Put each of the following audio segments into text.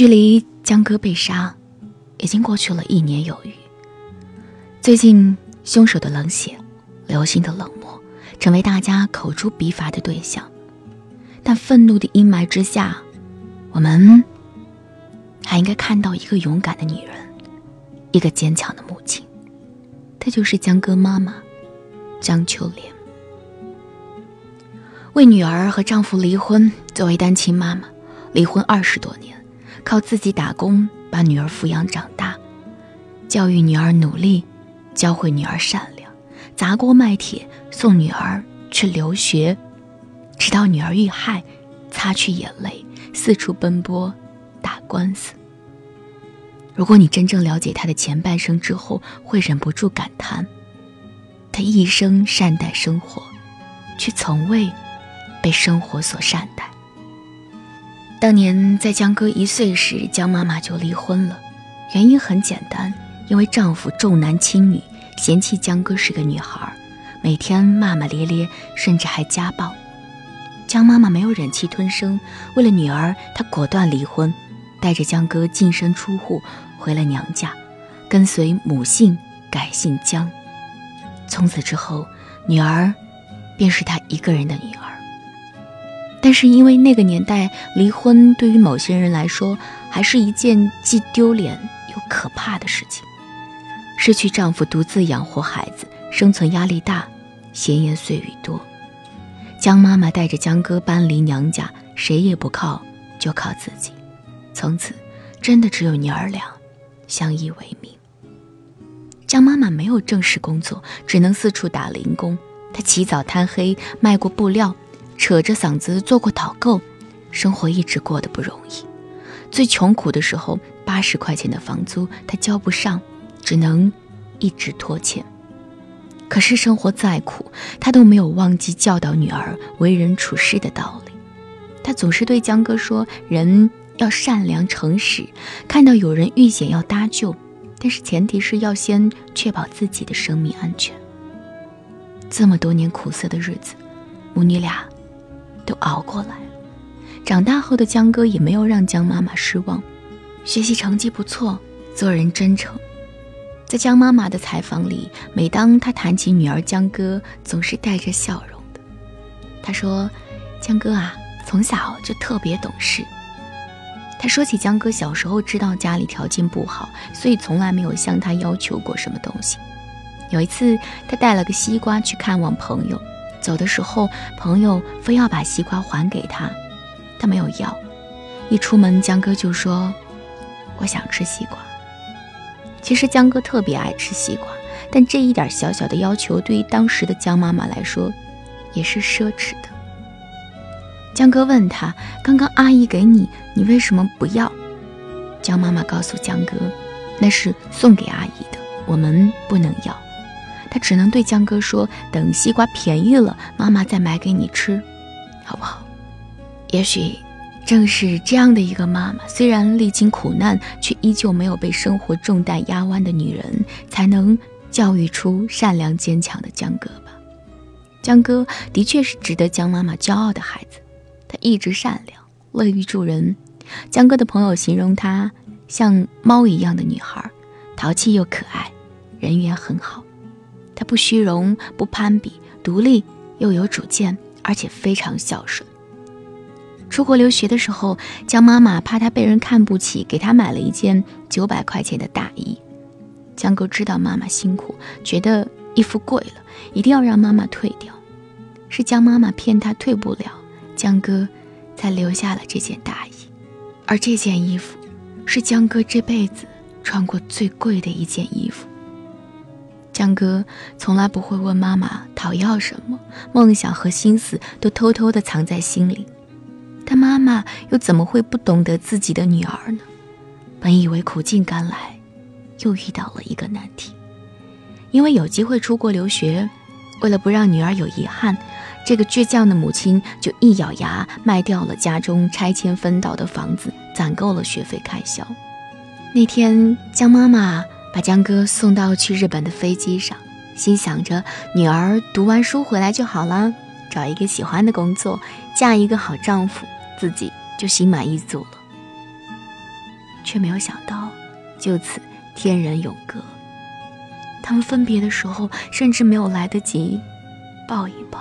距离江歌被杀，已经过去了一年有余。最近，凶手的冷血、流星的冷漠，成为大家口诛笔伐的对象。但愤怒的阴霾之下，我们还应该看到一个勇敢的女人，一个坚强的母亲。她就是江歌妈妈，江秋莲。为女儿和丈夫离婚，作为单亲妈妈，离婚二十多年，靠自己打工把女儿抚养长大，教育女儿努力。教会女儿善良，砸锅卖铁送女儿去留学，直到女儿遇害，擦去眼泪，四处奔波，打官司。如果你真正了解她的前半生之后，会忍不住感叹：她一生善待生活，却从未被生活所善待。当年在江歌一岁时，江妈妈就离婚了，原因很简单，因为丈夫重男轻女。嫌弃江歌是个女孩，每天骂骂咧咧，甚至还家暴。江妈妈没有忍气吞声，为了女儿，她果断离婚，带着江哥净身出户，回了娘家，跟随母姓改姓江。从此之后，女儿便是他一个人的女儿。但是因为那个年代，离婚对于某些人来说，还是一件既丢脸又可怕的事情。失去丈夫，独自养活孩子，生存压力大，闲言碎语多。江妈妈带着江哥搬离娘家，谁也不靠，就靠自己。从此，真的只有娘儿俩相依为命。江妈妈没有正式工作，只能四处打零工。她起早贪黑卖过布料，扯着嗓子做过导购，生活一直过得不容易。最穷苦的时候，八十块钱的房租他交不上。只能一直拖欠。可是生活再苦，他都没有忘记教导女儿为人处事的道理。他总是对江哥说：“人要善良诚实，看到有人遇险要搭救，但是前提是要先确保自己的生命安全。”这么多年苦涩的日子，母女俩都熬过来了。长大后的江哥也没有让江妈妈失望，学习成绩不错，做人真诚。在江妈妈的采访里，每当她谈起女儿江哥，总是带着笑容的。她说：“江哥啊，从小就特别懂事。”她说起江哥小时候知道家里条件不好，所以从来没有向他要求过什么东西。有一次，他带了个西瓜去看望朋友，走的时候，朋友非要把西瓜还给他，他没有要。一出门，江哥就说：“我想吃西瓜。”其实江哥特别爱吃西瓜，但这一点小小的要求对于当时的江妈妈来说，也是奢侈的。江哥问他：“刚刚阿姨给你，你为什么不要？”江妈妈告诉江哥：“那是送给阿姨的，我们不能要。”他只能对江哥说：“等西瓜便宜了，妈妈再买给你吃，好不好？”也许。正是这样的一个妈妈，虽然历经苦难，却依旧没有被生活重担压弯的女人，才能教育出善良坚强的江哥吧。江哥的确是值得江妈妈骄傲的孩子，他一直善良，乐于助人。江哥的朋友形容他像猫一样的女孩，淘气又可爱，人缘很好。他不虚荣，不攀比，独立又有主见，而且非常孝顺。出国留学的时候，江妈妈怕他被人看不起，给他买了一件九百块钱的大衣。江哥知道妈妈辛苦，觉得衣服贵了，一定要让妈妈退掉。是江妈妈骗他退不了，江哥才留下了这件大衣。而这件衣服，是江哥这辈子穿过最贵的一件衣服。江哥从来不会问妈妈讨要什么，梦想和心思都偷偷的藏在心里。但妈妈又怎么会不懂得自己的女儿呢？本以为苦尽甘来，又遇到了一个难题。因为有机会出国留学，为了不让女儿有遗憾，这个倔强的母亲就一咬牙卖掉了家中拆迁分到的房子，攒够了学费开销。那天，江妈妈把江哥送到去日本的飞机上，心想着女儿读完书回来就好了，找一个喜欢的工作，嫁一个好丈夫。自己就心满意足了。却没有想到，就此天人永隔。他们分别的时候，甚至没有来得及抱一抱。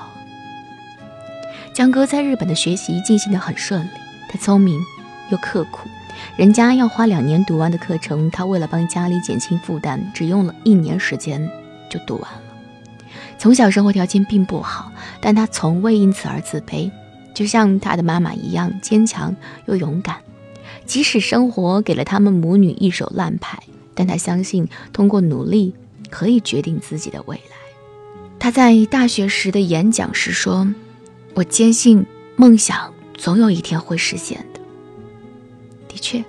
江哥在日本的学习进行得很顺利，他聪明又刻苦。人家要花两年读完的课程，他为了帮家里减轻负担，只用了一年时间就读完了。从小生活条件并不好，但他从未因此而自卑，就像他的妈妈一样坚强又勇敢。即使生活给了他们母女一手烂牌，但他相信通过努力可以决定自己的未来。他在大学时的演讲时说：“我坚信梦想总有一天会实现的。”确，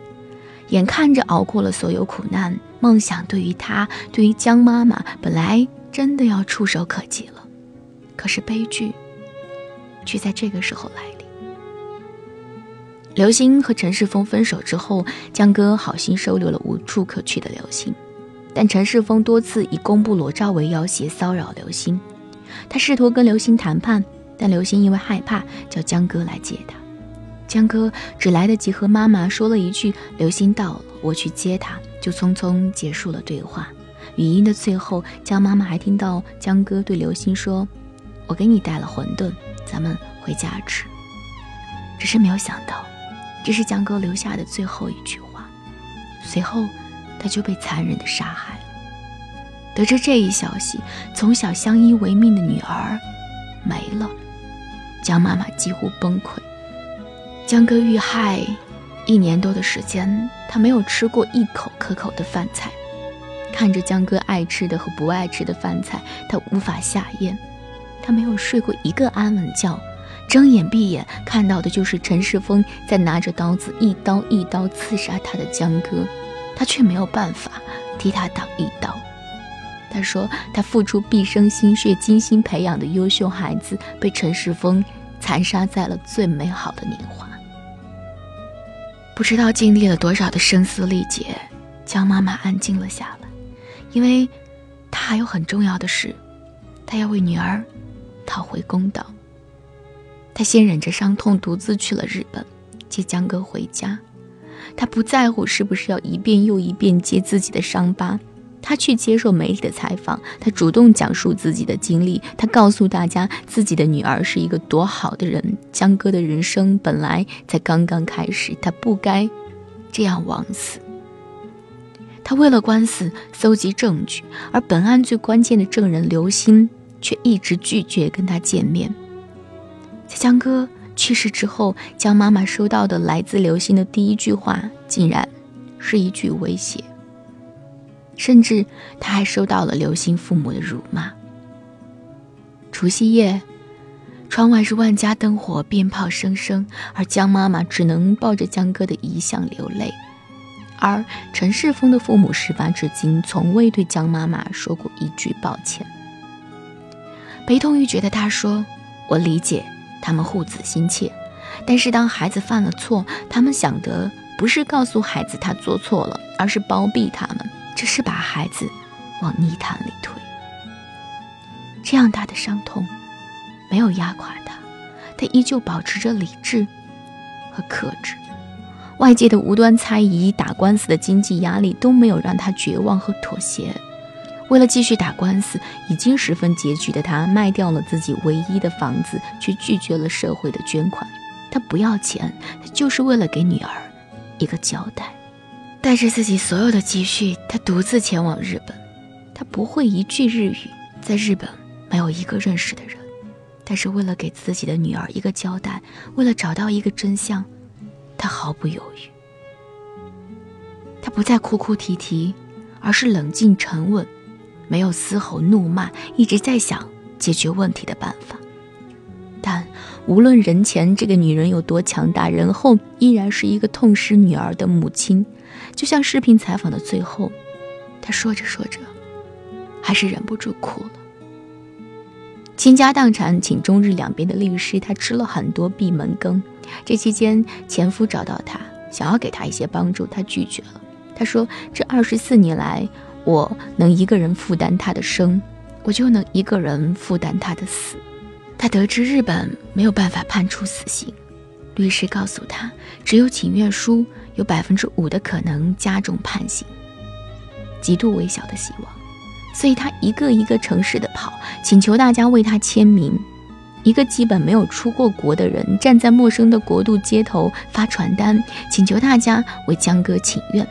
眼看着熬过了所有苦难，梦想对于他，对于江妈妈，本来真的要触手可及了。可是悲剧，却在这个时候来临。刘星和陈世峰分手之后，江哥好心收留了无处可去的刘星，但陈世峰多次以公布裸照为要挟骚扰刘星。他试图跟刘星谈判，但刘星因为害怕，叫江哥来接他。江哥只来得及和妈妈说了一句：“刘星到了，我去接他。”就匆匆结束了对话。语音的最后，江妈妈还听到江哥对刘星说：“我给你带了馄饨，咱们回家吃。”只是没有想到，这是江哥留下的最后一句话。随后，他就被残忍的杀害了。得知这一消息，从小相依为命的女儿没了，江妈妈几乎崩溃。江哥遇害一年多的时间，他没有吃过一口可口的饭菜。看着江哥爱吃的和不爱吃的饭菜，他无法下咽。他没有睡过一个安稳觉，睁眼闭眼看到的就是陈世峰在拿着刀子一刀一刀刺杀他的江哥，他却没有办法替他挡一刀。他说，他付出毕生心血、精心培养的优秀孩子，被陈世峰残杀在了最美好的年华。不知道经历了多少的声嘶力竭，江妈妈安静了下来，因为她还有很重要的事，她要为女儿讨回公道。她先忍着伤痛，独自去了日本，接江哥回家。她不在乎是不是要一遍又一遍揭自己的伤疤。他去接受媒体的采访，他主动讲述自己的经历，他告诉大家自己的女儿是一个多好的人。江哥的人生本来才刚刚开始，他不该这样枉死。他为了官司搜集证据，而本案最关键的证人刘鑫却一直拒绝跟他见面。在江哥去世之后，江妈妈收到的来自刘鑫的第一句话，竟然是一句威胁。甚至他还收到了刘星父母的辱骂。除夕夜，窗外是万家灯火，鞭炮声声，而江妈妈只能抱着江哥的遗像流泪。而陈世峰的父母事发至今，从未对江妈妈说过一句抱歉。悲痛欲绝的他说：“我理解他们护子心切，但是当孩子犯了错，他们想的不是告诉孩子他做错了，而是包庇他们。”只是把孩子往泥潭里推，这样大的伤痛没有压垮他，他依旧保持着理智和克制。外界的无端猜疑、打官司的经济压力都没有让他绝望和妥协。为了继续打官司，已经十分拮据的他卖掉了自己唯一的房子，却拒绝了社会的捐款。他不要钱，他就是为了给女儿一个交代。带着自己所有的积蓄，他独自前往日本。他不会一句日语，在日本没有一个认识的人。但是为了给自己的女儿一个交代，为了找到一个真相，他毫不犹豫。他不再哭哭啼啼，而是冷静沉稳，没有嘶吼怒骂，一直在想解决问题的办法。但无论人前这个女人有多强大，人后依然是一个痛失女儿的母亲。就像视频采访的最后，她说着说着，还是忍不住哭了。倾家荡产请中日两边的律师，他吃了很多闭门羹。这期间，前夫找到他，想要给他一些帮助，他拒绝了。他说：“这二十四年来，我能一个人负担他的生，我就能一个人负担他的死。”他得知日本没有办法判处死刑，律师告诉他，只有请愿书。有百分之五的可能加重判刑，极度微小的希望。所以他一个一个城市的跑，请求大家为他签名。一个基本没有出过国的人，站在陌生的国度街头发传单，请求大家为江哥请愿。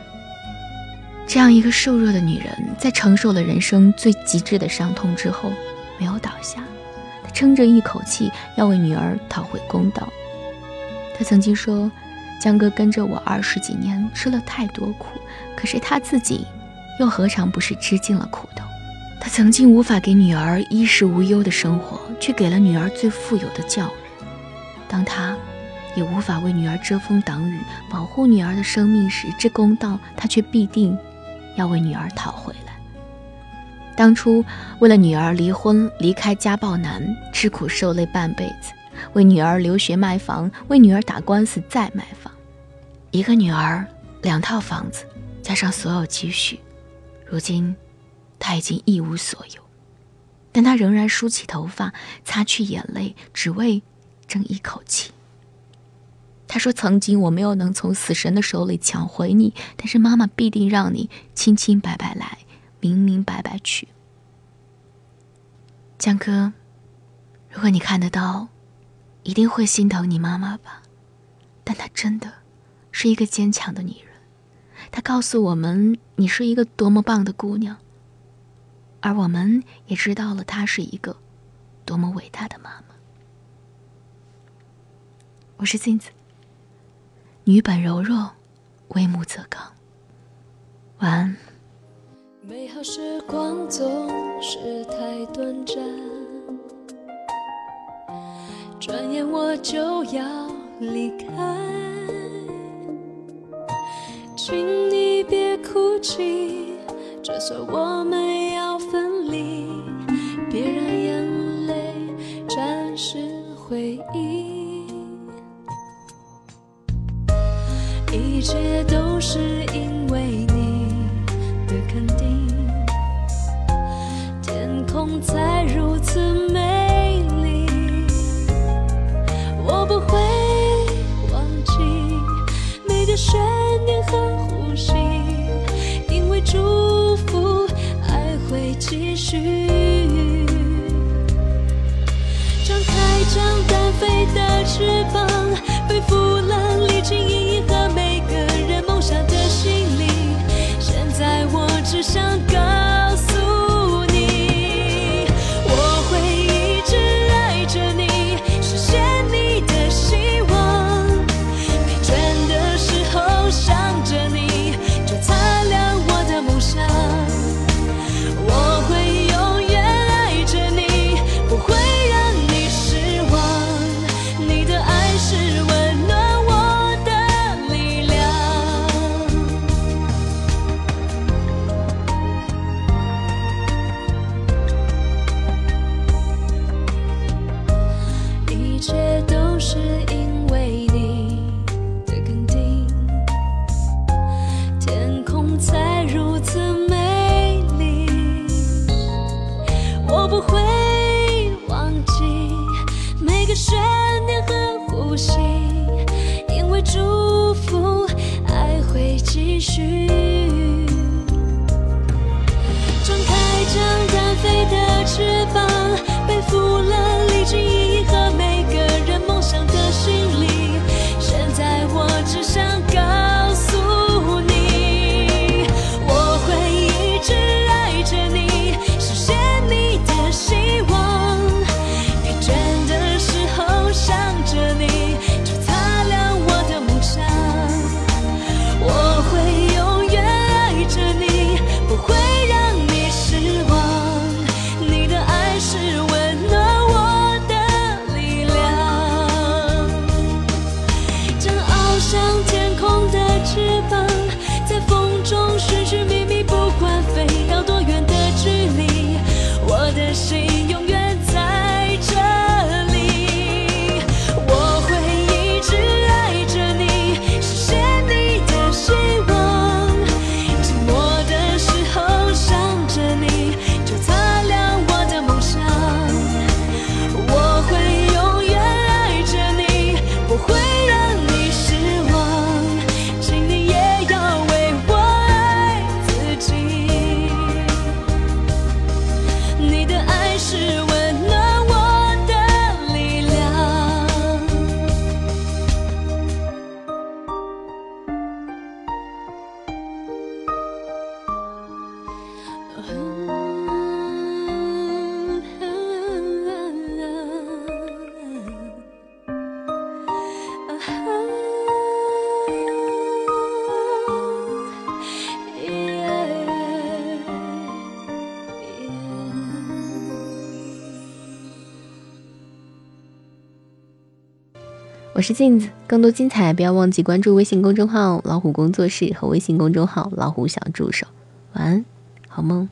这样一个瘦弱的女人，在承受了人生最极致的伤痛之后，没有倒下，撑着一口气要为女儿讨回公道。他曾经说：“江哥跟着我二十几年，吃了太多苦，可是他自己，又何尝不是吃尽了苦头？”他曾经无法给女儿衣食无忧的生活，却给了女儿最富有的教育。当他也无法为女儿遮风挡雨、保护女儿的生命时，这公道他却必定要为女儿讨回来。当初为了女儿离婚、离开家暴男，吃苦受累半辈子，为女儿留学卖房，为女儿打官司再卖房，一个女儿两套房子，加上所有积蓄，如今。他已经一无所有，但他仍然梳起头发，擦去眼泪，只为争一口气。他说：“曾经我没有能从死神的手里抢回你，但是妈妈必定让你清清白白来，明明白白去。”江哥，如果你看得到，一定会心疼你妈妈吧？但她真的是一个坚强的女人，她告诉我们，你是一个多么棒的姑娘。而我们也知道了，她是一个多么伟大的妈妈。我是镜子，女本柔弱，为母则刚。晚安。美好时光总是太短暂，转眼我就要离开，请你别哭泣，就算我们要。分离，别让眼泪沾湿回忆。一切都是因才如此美丽。我不会忘记每个瞬念和呼吸，因为祝福。会继续，我是镜子，更多精彩不要忘记关注微信公众号“老虎工作室”和微信公众号“老虎小助手”。晚安，好梦。